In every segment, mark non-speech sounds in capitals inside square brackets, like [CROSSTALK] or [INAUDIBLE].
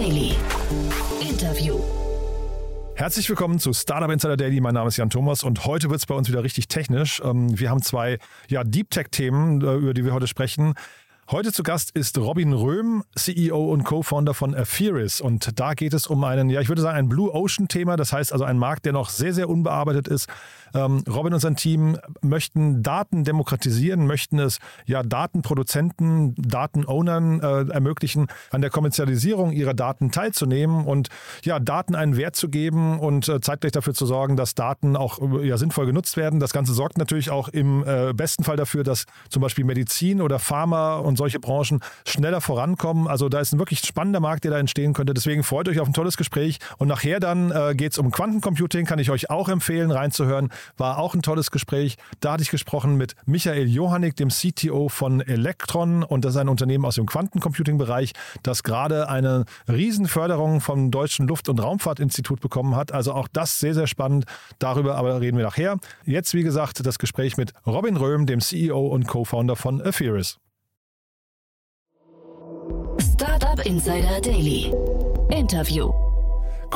Daily. Interview. Herzlich willkommen zu Startup Insider Daily. Mein Name ist Jan Thomas und heute wird es bei uns wieder richtig technisch. Ähm, wir haben zwei ja, Deep Tech-Themen, äh, über die wir heute sprechen. Heute zu Gast ist Robin Röhm, CEO und Co-Founder von Apheris. Und da geht es um einen, ja, ich würde sagen, ein Blue Ocean-Thema. Das heißt also ein Markt, der noch sehr, sehr unbearbeitet ist. Ähm, Robin und sein Team möchten Daten demokratisieren, möchten es ja Datenproduzenten, Datenownern äh, ermöglichen, an der Kommerzialisierung ihrer Daten teilzunehmen und ja, Daten einen Wert zu geben und äh, zeitgleich dafür zu sorgen, dass Daten auch äh, ja, sinnvoll genutzt werden. Das Ganze sorgt natürlich auch im äh, besten Fall dafür, dass zum Beispiel Medizin oder Pharma und solche Branchen schneller vorankommen. Also da ist ein wirklich spannender Markt, der da entstehen könnte. Deswegen freut euch auf ein tolles Gespräch. Und nachher dann äh, geht es um Quantencomputing, kann ich euch auch empfehlen, reinzuhören. War auch ein tolles Gespräch. Da hatte ich gesprochen mit Michael Johannig, dem CTO von Electron. Und das ist ein Unternehmen aus dem Quantencomputing-Bereich, das gerade eine Riesenförderung vom Deutschen Luft- und Raumfahrtinstitut bekommen hat. Also auch das sehr, sehr spannend. Darüber aber reden wir nachher. Jetzt, wie gesagt, das Gespräch mit Robin Röhm, dem CEO und Co-Founder von Apheris. Startup Insider Daily. Interview.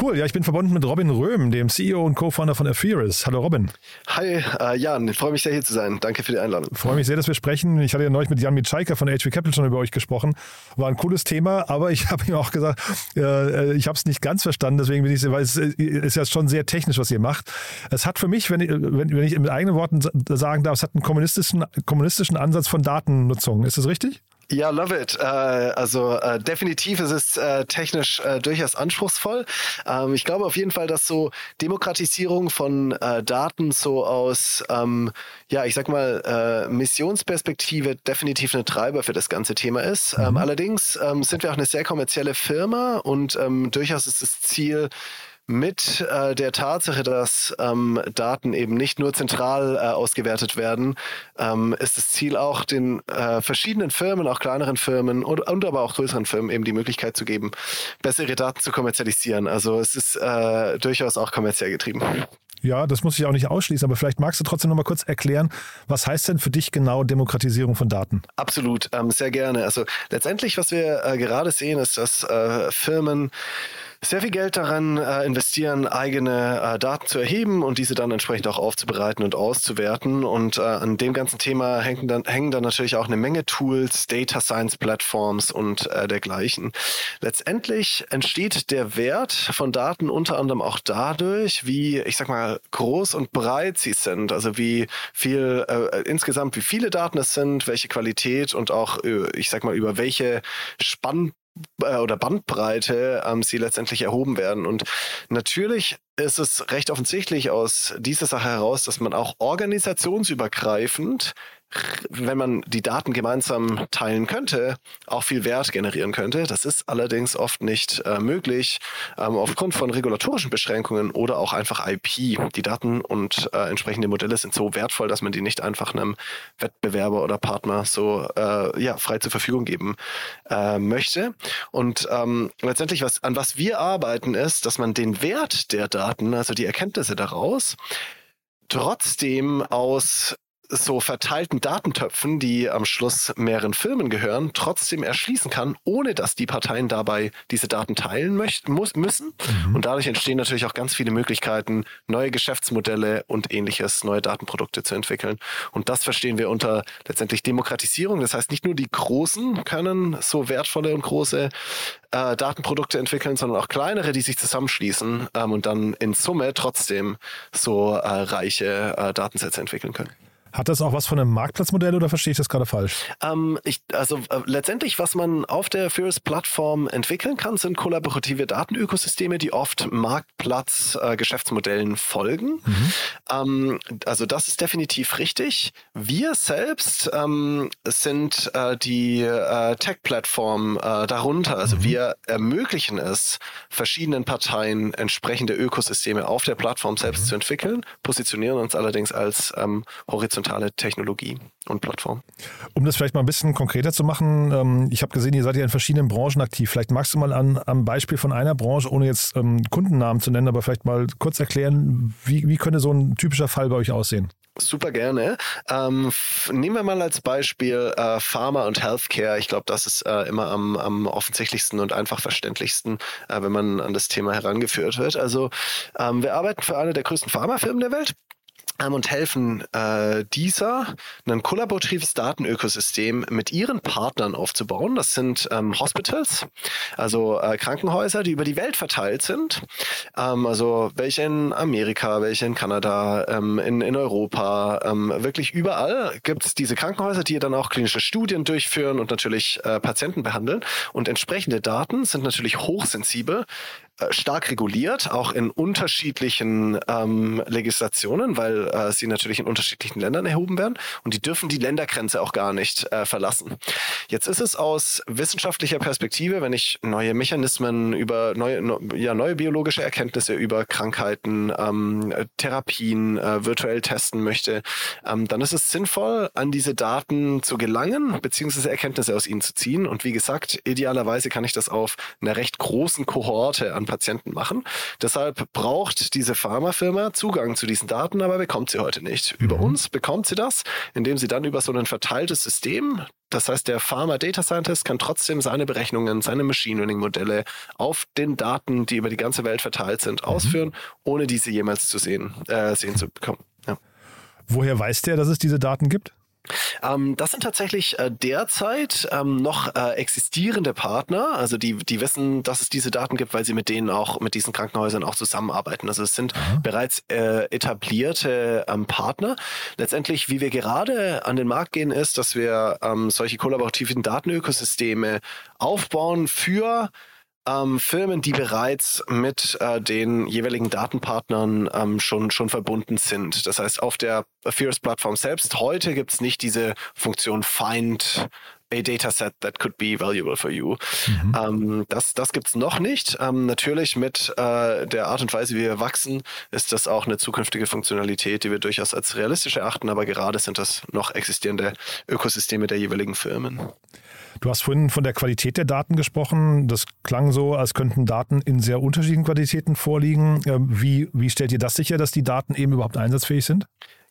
Cool, ja, ich bin verbunden mit Robin Röhm, dem CEO und Co-Founder von Apheris. Hallo Robin. Hi, äh, Jan, ich freue mich sehr hier zu sein. Danke für die Einladung. Ich freue mich sehr, dass wir sprechen. Ich hatte ja neulich mit Jan Mitschaiker von HV Capital schon über euch gesprochen. War ein cooles Thema, aber ich [LAUGHS] habe ihm auch gesagt, äh, ich habe es nicht ganz verstanden, deswegen bin ich, weil es ist ja schon sehr technisch, was ihr macht. Es hat für mich, wenn ich, wenn, wenn ich mit eigenen Worten sagen darf, es hat einen kommunistischen, kommunistischen Ansatz von Datennutzung. Ist das richtig? Ja, love it. Äh, also äh, definitiv ist es äh, technisch äh, durchaus anspruchsvoll. Ähm, ich glaube auf jeden Fall, dass so Demokratisierung von äh, Daten so aus, ähm, ja, ich sag mal, äh, Missionsperspektive definitiv ein Treiber für das ganze Thema ist. Ähm, mhm. allerdings ähm, sind wir auch eine sehr kommerzielle Firma und ähm, durchaus ist das Ziel, mit äh, der Tatsache, dass ähm, Daten eben nicht nur zentral äh, ausgewertet werden, ähm, ist das Ziel auch den äh, verschiedenen Firmen, auch kleineren Firmen und, und, aber auch größeren Firmen eben die Möglichkeit zu geben, bessere Daten zu kommerzialisieren. Also es ist äh, durchaus auch kommerziell getrieben. Ja, das muss ich auch nicht ausschließen, aber vielleicht magst du trotzdem noch mal kurz erklären, was heißt denn für dich genau Demokratisierung von Daten? Absolut, ähm, sehr gerne. Also letztendlich, was wir äh, gerade sehen, ist, dass äh, Firmen sehr viel Geld daran äh, investieren, eigene äh, Daten zu erheben und diese dann entsprechend auch aufzubereiten und auszuwerten. Und äh, an dem ganzen Thema hängen dann, hängen dann natürlich auch eine Menge Tools, Data Science Plattforms und äh, dergleichen. Letztendlich entsteht der Wert von Daten unter anderem auch dadurch, wie, ich sag mal, groß und breit sie sind. Also wie viel äh, insgesamt, wie viele Daten es sind, welche Qualität und auch, äh, ich sag mal, über welche Spann äh, oder Bandbreite ähm, sie letztendlich erhoben werden. Und natürlich ist es recht offensichtlich aus dieser Sache heraus, dass man auch organisationsübergreifend wenn man die Daten gemeinsam teilen könnte, auch viel Wert generieren könnte. Das ist allerdings oft nicht äh, möglich ähm, aufgrund von regulatorischen Beschränkungen oder auch einfach IP. Die Daten und äh, entsprechende Modelle sind so wertvoll, dass man die nicht einfach einem Wettbewerber oder Partner so äh, ja, frei zur Verfügung geben äh, möchte. Und ähm, letztendlich, was, an was wir arbeiten, ist, dass man den Wert der Daten, also die Erkenntnisse daraus, trotzdem aus so verteilten Datentöpfen, die am Schluss mehreren Firmen gehören, trotzdem erschließen kann, ohne dass die Parteien dabei diese Daten teilen möchten, muss, müssen. Mhm. Und dadurch entstehen natürlich auch ganz viele Möglichkeiten, neue Geschäftsmodelle und ähnliches, neue Datenprodukte zu entwickeln. Und das verstehen wir unter letztendlich Demokratisierung. Das heißt, nicht nur die Großen können so wertvolle und große äh, Datenprodukte entwickeln, sondern auch kleinere, die sich zusammenschließen ähm, und dann in Summe trotzdem so äh, reiche äh, Datensätze entwickeln können. Hat das auch was von einem Marktplatzmodell oder verstehe ich das gerade falsch? Ähm, ich, also äh, letztendlich, was man auf der Ferris-Plattform entwickeln kann, sind kollaborative Datenökosysteme, die oft Marktplatz-Geschäftsmodellen äh, folgen. Mhm. Ähm, also das ist definitiv richtig. Wir selbst ähm, sind äh, die äh, Tech-Plattform äh, darunter. Also mhm. wir ermöglichen es, verschiedenen Parteien entsprechende Ökosysteme auf der Plattform selbst mhm. zu entwickeln, positionieren uns allerdings als ähm, horizontal horizontale Technologie und Plattform. Um das vielleicht mal ein bisschen konkreter zu machen, ähm, ich habe gesehen, ihr seid ja in verschiedenen Branchen aktiv. Vielleicht magst du mal an, am Beispiel von einer Branche, ohne jetzt ähm, Kundennamen zu nennen, aber vielleicht mal kurz erklären, wie, wie könnte so ein typischer Fall bei euch aussehen? Super gerne. Ähm, nehmen wir mal als Beispiel äh, Pharma und Healthcare. Ich glaube, das ist äh, immer am, am offensichtlichsten und einfach verständlichsten, äh, wenn man an das Thema herangeführt wird. Also ähm, wir arbeiten für eine der größten Pharmafirmen der Welt und helfen äh, dieser ein kollaboratives Datenökosystem mit ihren Partnern aufzubauen. Das sind ähm, Hospitals, also äh, Krankenhäuser, die über die Welt verteilt sind. Ähm, also welche in Amerika, welche in Kanada, ähm, in, in Europa, ähm, wirklich überall gibt es diese Krankenhäuser, die dann auch klinische Studien durchführen und natürlich äh, Patienten behandeln. Und entsprechende Daten sind natürlich hochsensibel stark reguliert, auch in unterschiedlichen ähm, Legislationen, weil äh, sie natürlich in unterschiedlichen Ländern erhoben werden und die dürfen die Ländergrenze auch gar nicht äh, verlassen. Jetzt ist es aus wissenschaftlicher Perspektive, wenn ich neue Mechanismen über neue, no, ja, neue biologische Erkenntnisse über Krankheiten, ähm, Therapien äh, virtuell testen möchte, ähm, dann ist es sinnvoll, an diese Daten zu gelangen, beziehungsweise Erkenntnisse aus ihnen zu ziehen. Und wie gesagt, idealerweise kann ich das auf einer recht großen Kohorte an an Patienten machen. Deshalb braucht diese Pharmafirma Zugang zu diesen Daten, aber bekommt sie heute nicht. Über mhm. uns bekommt sie das, indem sie dann über so ein verteiltes System, das heißt, der Pharma Data Scientist kann trotzdem seine Berechnungen, seine Machine Learning Modelle auf den Daten, die über die ganze Welt verteilt sind, mhm. ausführen, ohne diese jemals zu sehen, äh, sehen zu bekommen. Ja. Woher weiß der, dass es diese Daten gibt? Ähm, das sind tatsächlich äh, derzeit ähm, noch äh, existierende Partner, also die, die wissen, dass es diese Daten gibt, weil sie mit denen auch, mit diesen Krankenhäusern auch zusammenarbeiten. Also es sind mhm. bereits äh, etablierte ähm, Partner. Letztendlich, wie wir gerade an den Markt gehen, ist, dass wir ähm, solche kollaborativen Datenökosysteme aufbauen für ähm, Firmen, die bereits mit äh, den jeweiligen Datenpartnern ähm, schon, schon verbunden sind. Das heißt, auf der Fierce-Plattform selbst heute gibt es nicht diese Funktion Find a dataset that could be valuable for you. Mhm. Ähm, das das gibt es noch nicht. Ähm, natürlich mit äh, der Art und Weise, wie wir wachsen, ist das auch eine zukünftige Funktionalität, die wir durchaus als realistisch erachten, aber gerade sind das noch existierende Ökosysteme der jeweiligen Firmen. Du hast vorhin von der Qualität der Daten gesprochen. Das klang so, als könnten Daten in sehr unterschiedlichen Qualitäten vorliegen. Ähm, wie, wie stellt ihr das sicher, dass die Daten eben überhaupt einsatzfähig sind?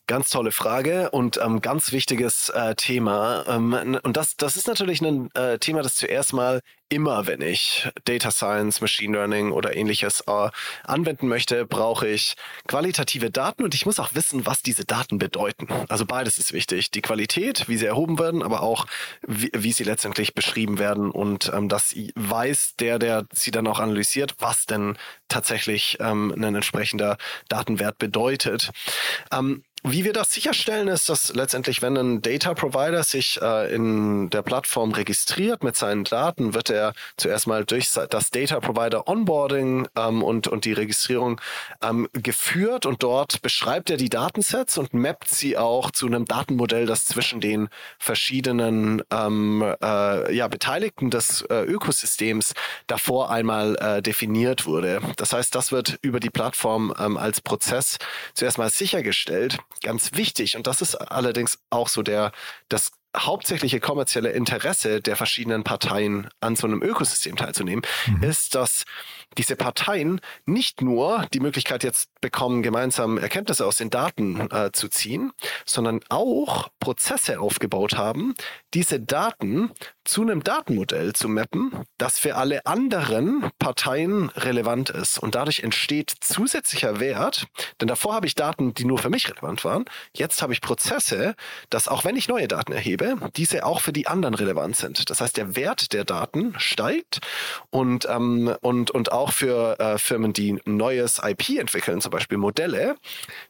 Ganz tolle Frage und ähm, ganz wichtiges äh, Thema. Ähm, und das, das ist natürlich ein äh, Thema, das zuerst mal immer, wenn ich Data Science, Machine Learning oder ähnliches äh, anwenden möchte, brauche ich qualitative Daten und ich muss auch wissen, was diese Daten bedeuten. Also beides ist wichtig. Die Qualität, wie sie erhoben werden, aber auch wie, wie sie letztendlich beschrieben werden und ähm, dass weiß der, der sie dann auch analysiert, was denn tatsächlich ähm, ein entsprechender Datenwert bedeutet. Ähm, wie wir das sicherstellen, ist, dass letztendlich, wenn ein Data Provider sich äh, in der Plattform registriert mit seinen Daten, wird er zuerst mal durch das Data Provider Onboarding ähm, und, und die Registrierung ähm, geführt und dort beschreibt er die Datensets und mappt sie auch zu einem Datenmodell, das zwischen den verschiedenen ähm, äh, ja, Beteiligten des äh, Ökosystems davor einmal äh, definiert wurde. Das heißt, das wird über die Plattform ähm, als Prozess zuerst mal sichergestellt ganz wichtig, und das ist allerdings auch so der, das hauptsächliche kommerzielle Interesse der verschiedenen Parteien an so einem Ökosystem teilzunehmen, mhm. ist, dass diese Parteien nicht nur die Möglichkeit jetzt bekommen, gemeinsam Erkenntnisse aus den Daten äh, zu ziehen, sondern auch Prozesse aufgebaut haben, diese Daten zu einem Datenmodell zu mappen, das für alle anderen Parteien relevant ist. Und dadurch entsteht zusätzlicher Wert, denn davor habe ich Daten, die nur für mich relevant waren. Jetzt habe ich Prozesse, dass auch wenn ich neue Daten erhebe, diese auch für die anderen relevant sind. Das heißt, der Wert der Daten steigt und, ähm, und, und auch für äh, Firmen, die neues IP entwickeln, zum Beispiel Modelle,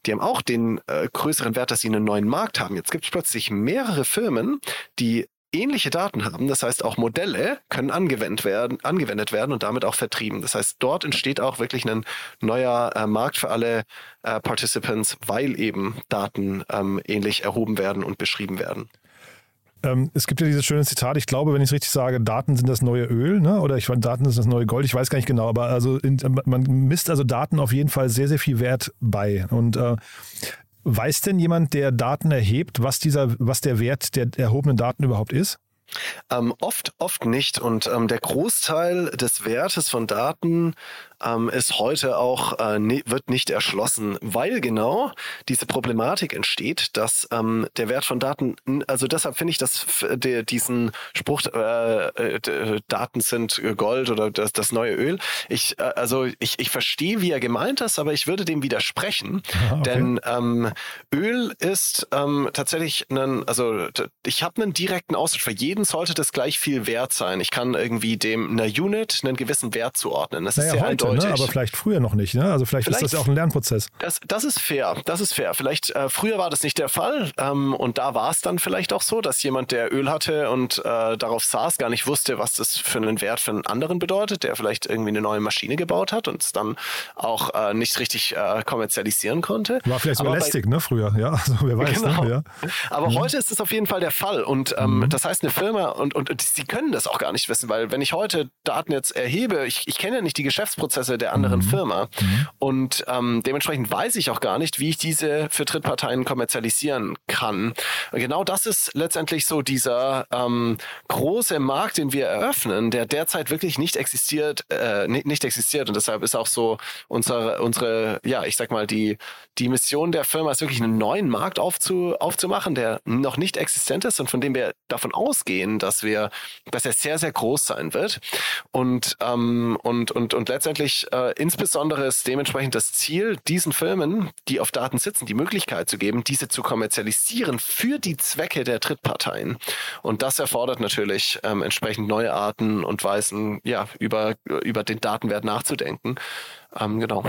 die haben auch den äh, größeren Wert, dass sie einen neuen Markt haben. Jetzt gibt es plötzlich mehrere Firmen, die ähnliche Daten haben. Das heißt, auch Modelle können angewendet werden, angewendet werden und damit auch vertrieben. Das heißt, dort entsteht auch wirklich ein neuer äh, Markt für alle äh, Participants, weil eben Daten ähm, ähnlich erhoben werden und beschrieben werden. Ähm, es gibt ja dieses schöne Zitat, ich glaube, wenn ich es richtig sage, Daten sind das neue Öl, ne? oder ich Daten sind das neue Gold, ich weiß gar nicht genau, aber also in, man misst also Daten auf jeden Fall sehr, sehr viel Wert bei. Und äh, Weiß denn jemand, der Daten erhebt, was dieser, was der Wert der erhobenen Daten überhaupt ist? Ähm, oft, oft nicht. Und ähm, der Großteil des Wertes von Daten ähm, ist heute auch, äh, ne, wird nicht erschlossen, weil genau diese Problematik entsteht, dass ähm, der Wert von Daten, also deshalb finde ich, dass der, diesen Spruch, äh, äh, Daten sind Gold oder das, das neue Öl, ich, äh, also ich, ich verstehe, wie er gemeint ist, aber ich würde dem widersprechen, Aha, okay. denn ähm, Öl ist ähm, tatsächlich ein, also ich habe einen direkten Austausch. Für jeden sollte das gleich viel wert sein. Ich kann irgendwie dem einer Unit einen gewissen Wert zuordnen. Das naja, ist sehr heute, eindeutig. Ne? Aber vielleicht früher noch nicht. Ne? Also vielleicht, vielleicht, ist das ja auch ein Lernprozess. Das, das ist fair. Das ist fair. Vielleicht äh, früher war das nicht der Fall ähm, und da war es dann vielleicht auch so, dass jemand, der Öl hatte und äh, darauf saß, gar nicht wusste, was das für einen Wert für einen anderen bedeutet, der vielleicht irgendwie eine neue Maschine gebaut hat und es dann auch äh, nicht richtig äh, kommerzialisieren konnte. War vielleicht sogar lästig, ne? Früher, ja. [LAUGHS] Also wer weiß. Genau. Ne? Ja. Aber mhm. heute ist es auf jeden Fall der Fall und ähm, mhm. das heißt, eine Firma und, und, und sie können das auch gar nicht wissen, weil wenn ich heute Daten jetzt erhebe, ich, ich kenne ja nicht die Geschäftsprozesse der anderen mhm. Firma mhm. und ähm, dementsprechend weiß ich auch gar nicht, wie ich diese für Drittparteien kommerzialisieren kann. Und genau das ist letztendlich so dieser ähm, große Markt, den wir eröffnen, der derzeit wirklich nicht existiert, äh, nicht, nicht existiert und deshalb ist auch so unsere, unsere, ja, ich sag mal, die, die Mission der Firma ist wirklich einen neuen Markt aufzu, aufzumachen, der noch nicht existent ist und von dem wir davon ausgehen, dass wir, dass er sehr, sehr groß sein wird. Und, ähm, und, und, und letztendlich äh, insbesondere ist dementsprechend das Ziel, diesen Firmen, die auf Daten sitzen, die Möglichkeit zu geben, diese zu kommerzialisieren für die Zwecke der Drittparteien. Und das erfordert natürlich ähm, entsprechend neue Arten und Weisen, ja, über, über den Datenwert nachzudenken. Ähm, genau.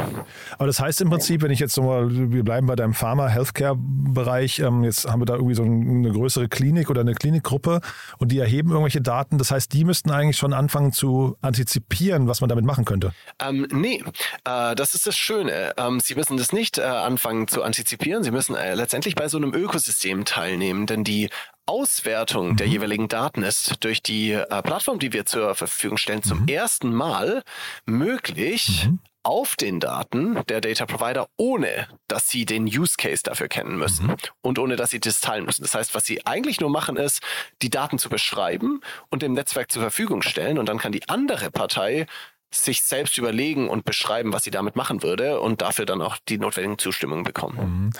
Aber das heißt im Prinzip, wenn ich jetzt nochmal, wir bleiben bei deinem Pharma-Healthcare-Bereich, ähm, jetzt haben wir da irgendwie so eine größere Klinik oder eine Klinikgruppe und die erheben irgendwelche Daten. Das heißt, die müssten eigentlich schon anfangen zu antizipieren, was man damit machen könnte. Ähm, nee, äh, das ist das Schöne. Ähm, Sie müssen das nicht äh, anfangen zu antizipieren. Sie müssen äh, letztendlich bei so einem Ökosystem teilnehmen, denn die Auswertung mhm. der jeweiligen Daten ist durch die äh, Plattform, die wir zur Verfügung stellen, zum mhm. ersten Mal möglich. Mhm auf den Daten der Data Provider, ohne dass sie den Use Case dafür kennen müssen mhm. und ohne dass sie das teilen müssen. Das heißt, was sie eigentlich nur machen, ist, die Daten zu beschreiben und dem Netzwerk zur Verfügung stellen und dann kann die andere Partei sich selbst überlegen und beschreiben, was sie damit machen würde und dafür dann auch die notwendigen Zustimmungen bekommen. Mhm.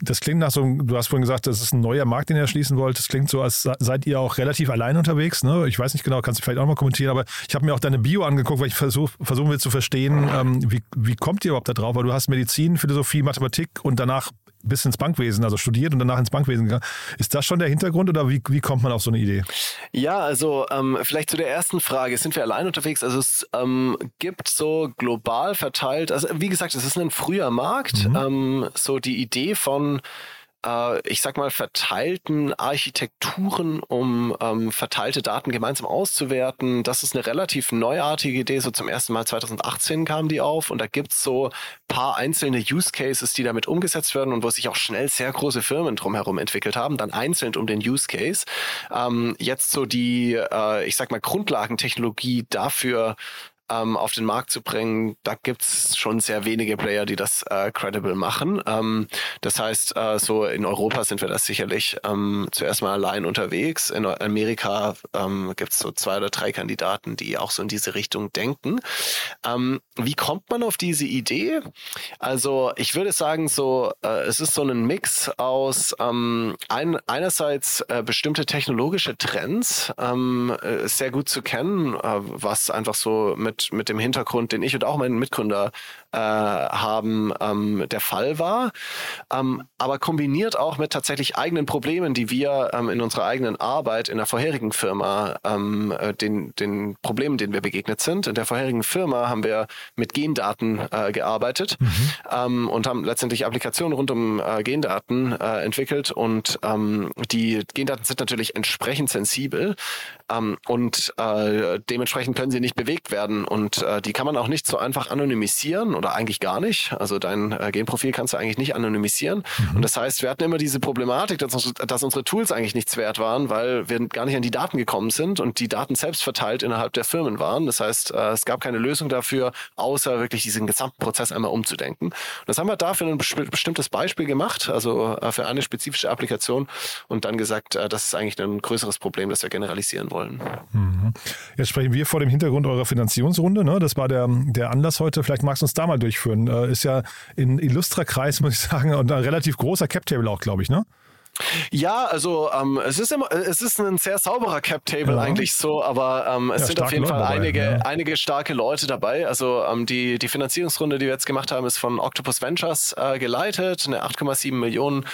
Das klingt nach so, du hast vorhin gesagt, das ist ein neuer Markt, den ihr erschließen wollt. Das klingt so, als seid ihr auch relativ allein unterwegs. Ne? Ich weiß nicht genau, kannst du vielleicht auch mal kommentieren, aber ich habe mir auch deine Bio angeguckt, weil ich versuch, versuchen will zu verstehen, ähm, wie, wie kommt ihr überhaupt da drauf? Weil du hast Medizin, Philosophie, Mathematik und danach bis ins Bankwesen, also studiert und danach ins Bankwesen gegangen. Ist das schon der Hintergrund oder wie, wie kommt man auf so eine Idee? Ja, also ähm, vielleicht zu der ersten Frage. Sind wir allein unterwegs? Also es ähm, gibt so global verteilt, also wie gesagt, es ist ein früher Markt. Mhm. Ähm, so die Idee von äh, ich sag mal, verteilten Architekturen, um ähm, verteilte Daten gemeinsam auszuwerten. Das ist eine relativ neuartige Idee. So zum ersten Mal 2018 kam die auf und da gibt's so paar einzelne Use Cases, die damit umgesetzt werden und wo sich auch schnell sehr große Firmen drumherum entwickelt haben, dann einzeln um den Use Case. Ähm, jetzt so die, äh, ich sag mal, Grundlagentechnologie dafür ähm, auf den Markt zu bringen, da gibt's schon sehr wenige Player, die das äh, credible machen. Ähm, das heißt, äh, so in Europa sind wir das sicherlich ähm, zuerst mal allein unterwegs. In Amerika ähm, gibt's so zwei oder drei Kandidaten, die auch so in diese Richtung denken. Ähm, wie kommt man auf diese Idee? Also ich würde sagen, so äh, es ist so ein Mix aus ähm, ein, einerseits äh, bestimmte technologische Trends ähm, äh, sehr gut zu kennen, äh, was einfach so mit mit, mit dem Hintergrund, den ich und auch mein Mitgründer äh, haben, ähm, der Fall war. Ähm, aber kombiniert auch mit tatsächlich eigenen Problemen, die wir ähm, in unserer eigenen Arbeit in der vorherigen Firma, ähm, äh, den, den Problemen, denen wir begegnet sind. In der vorherigen Firma haben wir mit Gendaten äh, gearbeitet mhm. Ähm, und haben letztendlich Applikationen rund um äh, Gendaten äh, entwickelt. Und ähm, die Gendaten sind natürlich entsprechend sensibel und äh, dementsprechend können sie nicht bewegt werden und äh, die kann man auch nicht so einfach anonymisieren oder oder eigentlich gar nicht. Also dein äh, Genprofil kannst du eigentlich nicht anonymisieren. Mhm. Und das heißt, wir hatten immer diese Problematik, dass, dass unsere Tools eigentlich nichts wert waren, weil wir gar nicht an die Daten gekommen sind und die Daten selbst verteilt innerhalb der Firmen waren. Das heißt, äh, es gab keine Lösung dafür, außer wirklich diesen gesamten Prozess einmal umzudenken. Und das haben wir dafür ein bestimmtes Beispiel gemacht, also äh, für eine spezifische Applikation und dann gesagt, äh, das ist eigentlich ein größeres Problem, das wir generalisieren wollen. Mhm. Jetzt sprechen wir vor dem Hintergrund eurer Finanzierungsrunde. Ne? Das war der, der Anlass heute. Vielleicht magst du uns da mal durchführen. Ist ja in illustrer Kreis, [LAUGHS] muss ich sagen, und ein relativ großer Cap-Table auch, glaube ich, ne? Ja, also ähm, es ist immer, es ist ein sehr sauberer Cap-Table ja. eigentlich so, aber ähm, es ja, sind auf jeden Fall dabei, einige, ja. einige starke Leute dabei. Also ähm, die, die Finanzierungsrunde, die wir jetzt gemacht haben, ist von Octopus Ventures äh, geleitet, eine 8,7 Millionen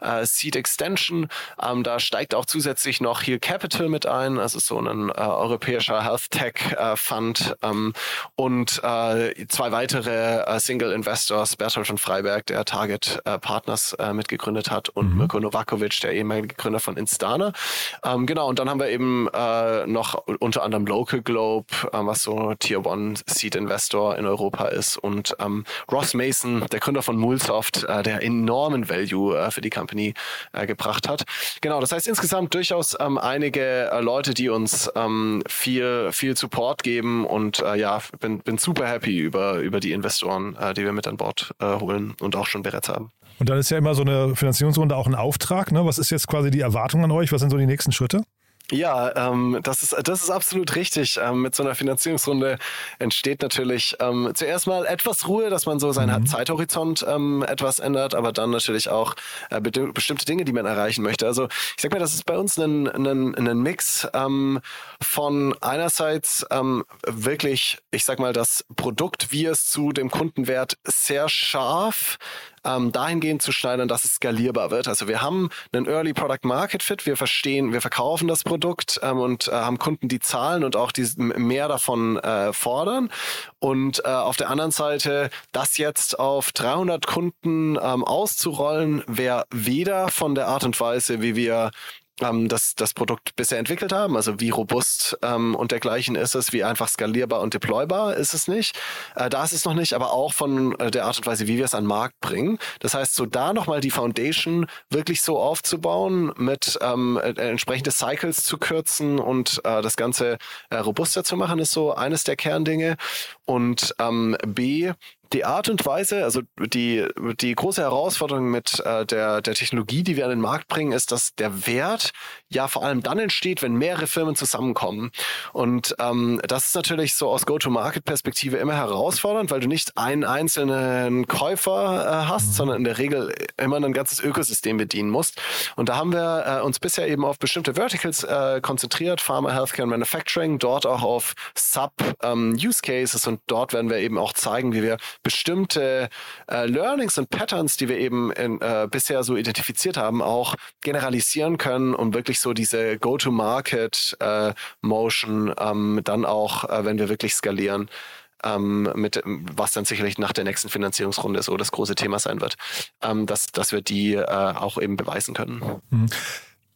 äh, Seed Extension. Ähm, da steigt auch zusätzlich noch Heal Capital mit ein, also so ein äh, europäischer Health Tech äh, Fund ähm, und äh, zwei weitere äh, Single Investors, Bertolt von Freiberg, der Target äh, Partners äh, mitgegründet hat und mhm. Mirko Novakovic, der ehemalige Gründer von Instana. Ähm, genau, und dann haben wir eben äh, noch unter anderem Local Globe, äh, was so Tier One Seed Investor in Europa ist und ähm, Ross Mason, der Gründer von Mulsoft, äh, der enormen Value äh, für die Kampagne Company äh, gebracht hat. Genau, das heißt insgesamt durchaus ähm, einige äh, Leute, die uns ähm, viel, viel Support geben und äh, ja, bin, bin super happy über, über die Investoren, äh, die wir mit an Bord äh, holen und auch schon bereits haben. Und dann ist ja immer so eine Finanzierungsrunde auch ein Auftrag. Ne? Was ist jetzt quasi die Erwartung an euch? Was sind so die nächsten Schritte? Ja, ähm, das, ist, das ist absolut richtig. Ähm, mit so einer Finanzierungsrunde entsteht natürlich ähm, zuerst mal etwas Ruhe, dass man so seinen mhm. Zeithorizont ähm, etwas ändert, aber dann natürlich auch äh, bestimmte Dinge, die man erreichen möchte. Also ich sag mal, das ist bei uns ein, ein, ein Mix ähm, von einerseits ähm, wirklich, ich sag mal, das Produkt, wie es zu dem Kundenwert sehr scharf ähm, dahingehend zu schneidern, dass es skalierbar wird. Also wir haben einen Early Product Market Fit, wir verstehen, wir verkaufen das Produkt ähm, und äh, haben Kunden, die zahlen und auch die mehr davon äh, fordern. Und äh, auf der anderen Seite, das jetzt auf 300 Kunden ähm, auszurollen, wäre weder von der Art und Weise, wie wir ähm, das, das Produkt bisher entwickelt haben. Also wie robust ähm, und dergleichen ist es, wie einfach skalierbar und deploybar ist es nicht. Äh, da ist es noch nicht, aber auch von äh, der Art und Weise, wie wir es an den Markt bringen. Das heißt, so da nochmal die Foundation wirklich so aufzubauen, mit ähm, äh, entsprechende Cycles zu kürzen und äh, das Ganze äh, robuster zu machen, ist so eines der Kerndinge. Und ähm, B, die Art und Weise, also die, die große Herausforderung mit äh, der, der Technologie, die wir an den Markt bringen, ist, dass der Wert ja vor allem dann entsteht, wenn mehrere Firmen zusammenkommen. Und ähm, das ist natürlich so aus Go-to-Market-Perspektive immer herausfordernd, weil du nicht einen einzelnen Käufer äh, hast, mhm. sondern in der Regel immer ein ganzes Ökosystem bedienen musst. Und da haben wir äh, uns bisher eben auf bestimmte Verticals äh, konzentriert, Pharma, Healthcare und Manufacturing, dort auch auf Sub-Use-Cases ähm, und dort werden wir eben auch zeigen, wie wir bestimmte äh, Learnings und Patterns, die wir eben in, äh, bisher so identifiziert haben, auch generalisieren können, um wirklich so diese Go-to-Market-Motion äh, ähm, dann auch, äh, wenn wir wirklich skalieren, ähm, mit was dann sicherlich nach der nächsten Finanzierungsrunde so das große Thema sein wird, ähm, dass, dass wir die äh, auch eben beweisen können. Mhm.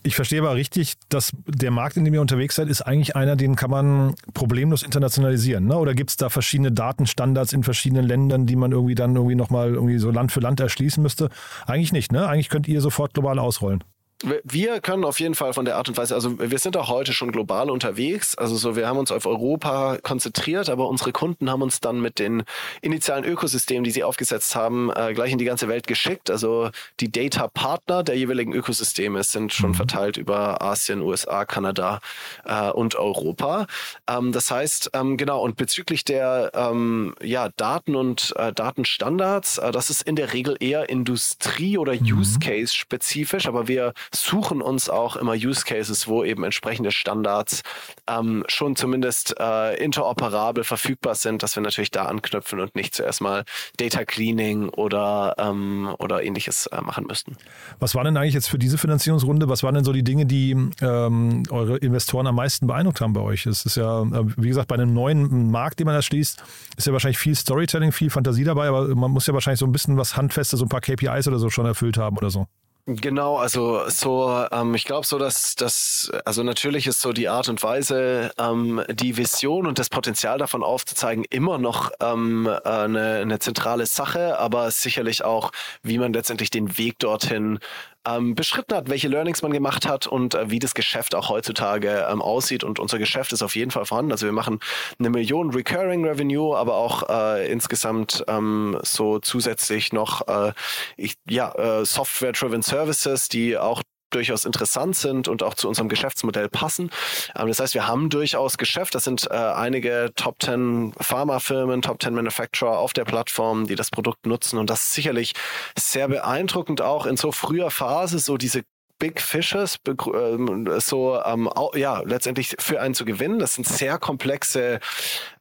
Ich verstehe aber richtig, dass der Markt, in dem ihr unterwegs seid, ist eigentlich einer, den kann man problemlos internationalisieren. Ne? Oder gibt es da verschiedene Datenstandards in verschiedenen Ländern, die man irgendwie dann irgendwie nochmal irgendwie so Land für Land erschließen müsste? Eigentlich nicht, ne? Eigentlich könnt ihr sofort global ausrollen wir können auf jeden Fall von der Art und Weise, also wir sind auch heute schon global unterwegs. Also so, wir haben uns auf Europa konzentriert, aber unsere Kunden haben uns dann mit den initialen Ökosystemen, die sie aufgesetzt haben, äh, gleich in die ganze Welt geschickt. Also die Data Partner der jeweiligen Ökosysteme sind schon mhm. verteilt über Asien, USA, Kanada äh, und Europa. Ähm, das heißt, ähm, genau, und bezüglich der ähm, ja, Daten und äh, Datenstandards, äh, das ist in der Regel eher Industrie- oder mhm. Use Case spezifisch, aber wir suchen uns auch immer Use Cases, wo eben entsprechende Standards ähm, schon zumindest äh, interoperabel verfügbar sind, dass wir natürlich da anknüpfen und nicht zuerst mal Data Cleaning oder, ähm, oder ähnliches äh, machen müssten. Was war denn eigentlich jetzt für diese Finanzierungsrunde, was waren denn so die Dinge, die ähm, eure Investoren am meisten beeindruckt haben bei euch? Es ist ja, äh, wie gesagt, bei einem neuen Markt, den man erschließt, ist ja wahrscheinlich viel Storytelling, viel Fantasie dabei, aber man muss ja wahrscheinlich so ein bisschen was Handfestes, so ein paar KPIs oder so schon erfüllt haben oder so. Genau, also so, ähm, ich glaube so, dass das, also natürlich ist so die Art und Weise, ähm, die Vision und das Potenzial davon aufzuzeigen, immer noch ähm, äh, eine, eine zentrale Sache, aber sicherlich auch, wie man letztendlich den Weg dorthin ähm, beschritten hat, welche Learnings man gemacht hat und äh, wie das Geschäft auch heutzutage ähm, aussieht. Und unser Geschäft ist auf jeden Fall vorhanden. Also wir machen eine Million Recurring Revenue, aber auch äh, insgesamt ähm, so zusätzlich noch äh, ich, ja, äh, Software-Driven Services, die auch durchaus interessant sind und auch zu unserem Geschäftsmodell passen. Ähm, das heißt, wir haben durchaus Geschäft. Das sind äh, einige Top 10 Pharmafirmen, Top 10 Manufacturer auf der Plattform, die das Produkt nutzen. Und das ist sicherlich sehr beeindruckend auch in so früher Phase, so diese Big Fishes ähm, so ähm, ja letztendlich für einen zu gewinnen. Das sind sehr komplexe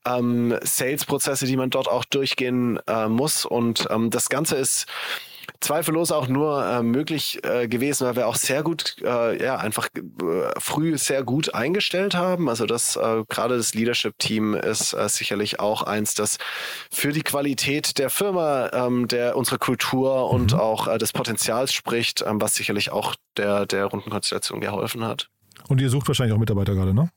ähm, Sales-Prozesse, die man dort auch durchgehen äh, muss und ähm, das Ganze ist zweifellos auch nur äh, möglich äh, gewesen, weil wir auch sehr gut, äh, ja, einfach äh, früh sehr gut eingestellt haben. Also das äh, gerade das Leadership-Team ist äh, sicherlich auch eins, das für die Qualität der Firma, ähm, der unserer Kultur und mhm. auch des Potenzials spricht, ähm, was sicherlich auch der, der Rundenkonstellation geholfen hat. Und ihr sucht wahrscheinlich auch Mitarbeiter gerade, ne?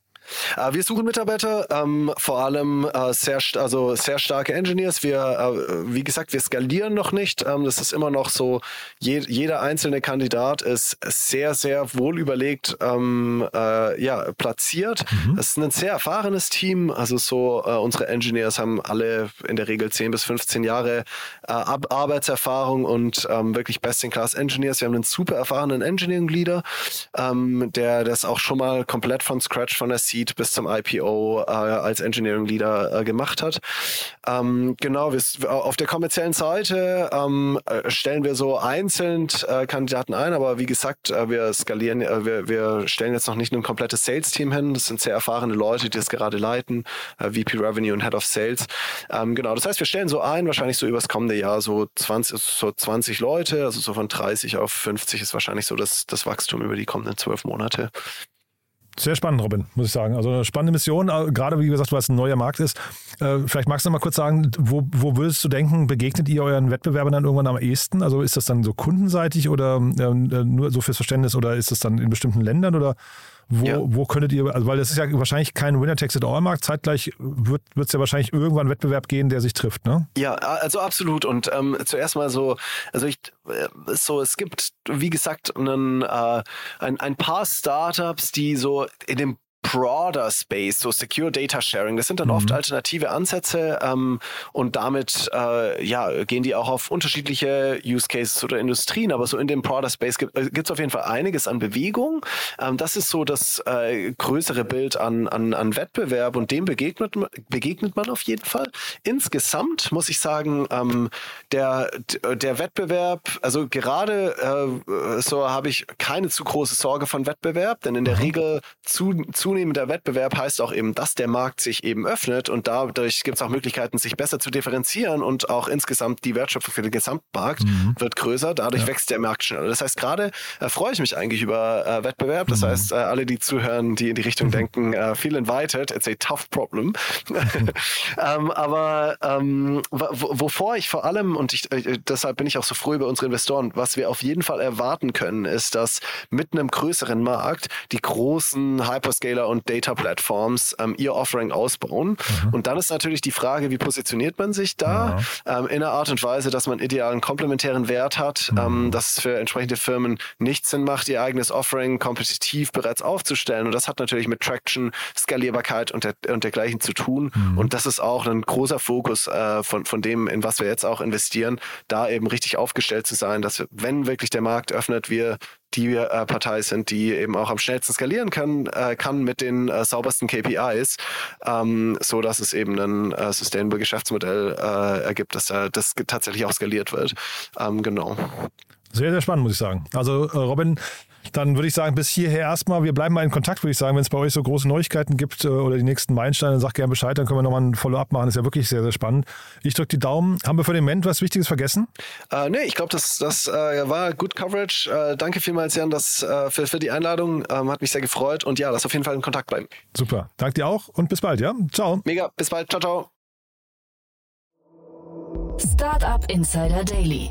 Äh, wir suchen Mitarbeiter, ähm, vor allem äh, sehr, also sehr starke Engineers. Wir, äh, wie gesagt, wir skalieren noch nicht. Ähm, das ist immer noch so, je, jeder einzelne Kandidat ist sehr, sehr wohl überlegt ähm, äh, ja, platziert. Mhm. Es ist ein sehr erfahrenes Team. Also so, äh, unsere Engineers haben alle in der Regel 10 bis 15 Jahre äh, Arbeitserfahrung und ähm, wirklich Best-in-Class-Engineers. Wir haben einen super erfahrenen Engineering-Leader, ähm, der das auch schon mal komplett von Scratch von der C Seed bis zum IPO äh, als Engineering Leader äh, gemacht hat. Ähm, genau, wir, auf der kommerziellen Seite ähm, äh, stellen wir so einzeln äh, Kandidaten ein, aber wie gesagt, äh, wir skalieren, äh, wir, wir stellen jetzt noch nicht ein komplettes Sales-Team hin. Das sind sehr erfahrene Leute, die das gerade leiten, VP Revenue und Head of Sales. Ähm, genau, das heißt, wir stellen so ein, wahrscheinlich so übers kommende Jahr so 20, so 20 Leute, also so von 30 auf 50 ist wahrscheinlich so das, das Wachstum über die kommenden zwölf Monate. Sehr spannend, Robin, muss ich sagen. Also eine spannende Mission, äh, gerade wie gesagt, weil es ein neuer Markt ist. Äh, vielleicht magst du noch mal kurz sagen, wo, wo würdest du denken, begegnet ihr euren Wettbewerbern dann irgendwann am ehesten? Also ist das dann so kundenseitig oder äh, nur so fürs Verständnis oder ist das dann in bestimmten Ländern oder wo, ja. wo könntet ihr, also weil das ist ja wahrscheinlich kein Winner-Takes-it-all-Markt, zeitgleich wird es ja wahrscheinlich irgendwann einen Wettbewerb gehen, der sich trifft, ne? Ja, also absolut. Und ähm, zuerst mal so, also ich, äh, so, es gibt, wie gesagt, einen, äh, ein, ein paar Startups, die so in dem broader Space, so Secure Data Sharing. Das sind dann mhm. oft alternative Ansätze ähm, und damit äh, ja, gehen die auch auf unterschiedliche Use Cases oder Industrien. Aber so in dem broader Space gibt es äh, auf jeden Fall einiges an Bewegung. Ähm, das ist so das äh, größere Bild an, an, an Wettbewerb und dem begegnet, begegnet man auf jeden Fall. Insgesamt muss ich sagen, ähm, der, der Wettbewerb, also gerade äh, so habe ich keine zu große Sorge von Wettbewerb, denn in der mhm. Regel zu, zu zunehmender Wettbewerb heißt auch eben, dass der Markt sich eben öffnet und dadurch gibt es auch Möglichkeiten, sich besser zu differenzieren und auch insgesamt die Wertschöpfung für den Gesamtmarkt mhm. wird größer. Dadurch ja. wächst der Markt schneller. Das heißt, gerade äh, freue ich mich eigentlich über äh, Wettbewerb. Das mhm. heißt, äh, alle, die zuhören, die in die Richtung mhm. denken, äh, feel invited, it's a tough problem. [LAUGHS] ähm, aber ähm, wovor ich vor allem, und ich, äh, deshalb bin ich auch so froh über unsere Investoren, was wir auf jeden Fall erwarten können, ist, dass mit einem größeren Markt die großen Hyperscaler und Data Platforms ähm, ihr Offering ausbauen. Mhm. Und dann ist natürlich die Frage, wie positioniert man sich da ja. ähm, in einer Art und Weise, dass man idealen komplementären Wert hat, mhm. ähm, dass es für entsprechende Firmen nicht Sinn macht, ihr eigenes Offering kompetitiv bereits aufzustellen. Und das hat natürlich mit Traction, Skalierbarkeit und, der, und dergleichen zu tun. Mhm. Und das ist auch ein großer Fokus äh, von, von dem, in was wir jetzt auch investieren, da eben richtig aufgestellt zu sein, dass wir, wenn wirklich der Markt öffnet, wir die äh, Partei sind, die eben auch am schnellsten skalieren kann, äh, kann mit den äh, saubersten KPIs, ähm, so dass es eben ein äh, sustainable Geschäftsmodell äh, ergibt, dass äh, das tatsächlich auch skaliert wird. Ähm, genau. Sehr, sehr spannend, muss ich sagen. Also äh, Robin, dann würde ich sagen, bis hierher erstmal. Wir bleiben mal in Kontakt, würde ich sagen. Wenn es bei euch so große Neuigkeiten gibt äh, oder die nächsten Meilensteine, sagt gerne Bescheid, dann können wir nochmal ein Follow-up machen. Das ist ja wirklich sehr, sehr spannend. Ich drücke die Daumen. Haben wir für den Moment was Wichtiges vergessen? Äh, nee, ich glaube, das, das äh, war gut Coverage. Äh, danke vielmals, Jan, das, äh, für, für die Einladung. Ähm, hat mich sehr gefreut. Und ja, lass auf jeden Fall in Kontakt bleiben. Super. Danke dir auch und bis bald, ja? Ciao. Mega. Bis bald. Ciao, ciao. Startup Insider Daily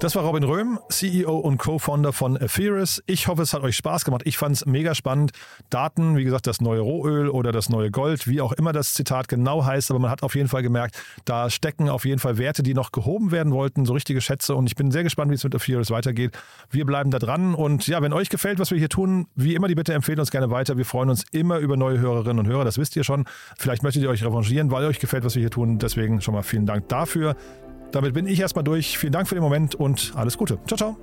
Das war Robin Röhm, CEO und Co-Founder von Epheris. Ich hoffe, es hat euch Spaß gemacht. Ich fand es mega spannend. Daten, wie gesagt, das neue Rohöl oder das neue Gold, wie auch immer das Zitat genau heißt, aber man hat auf jeden Fall gemerkt, da stecken auf jeden Fall Werte, die noch gehoben werden wollten, so richtige Schätze. Und ich bin sehr gespannt, wie es mit Epheris weitergeht. Wir bleiben da dran. Und ja, wenn euch gefällt, was wir hier tun, wie immer die Bitte empfehlen uns gerne weiter. Wir freuen uns immer über neue Hörerinnen und Hörer. Das wisst ihr schon. Vielleicht möchtet ihr euch revanchieren, weil euch gefällt, was wir hier tun. Deswegen schon mal vielen Dank dafür. Damit bin ich erstmal durch. Vielen Dank für den Moment und alles Gute. Ciao, ciao.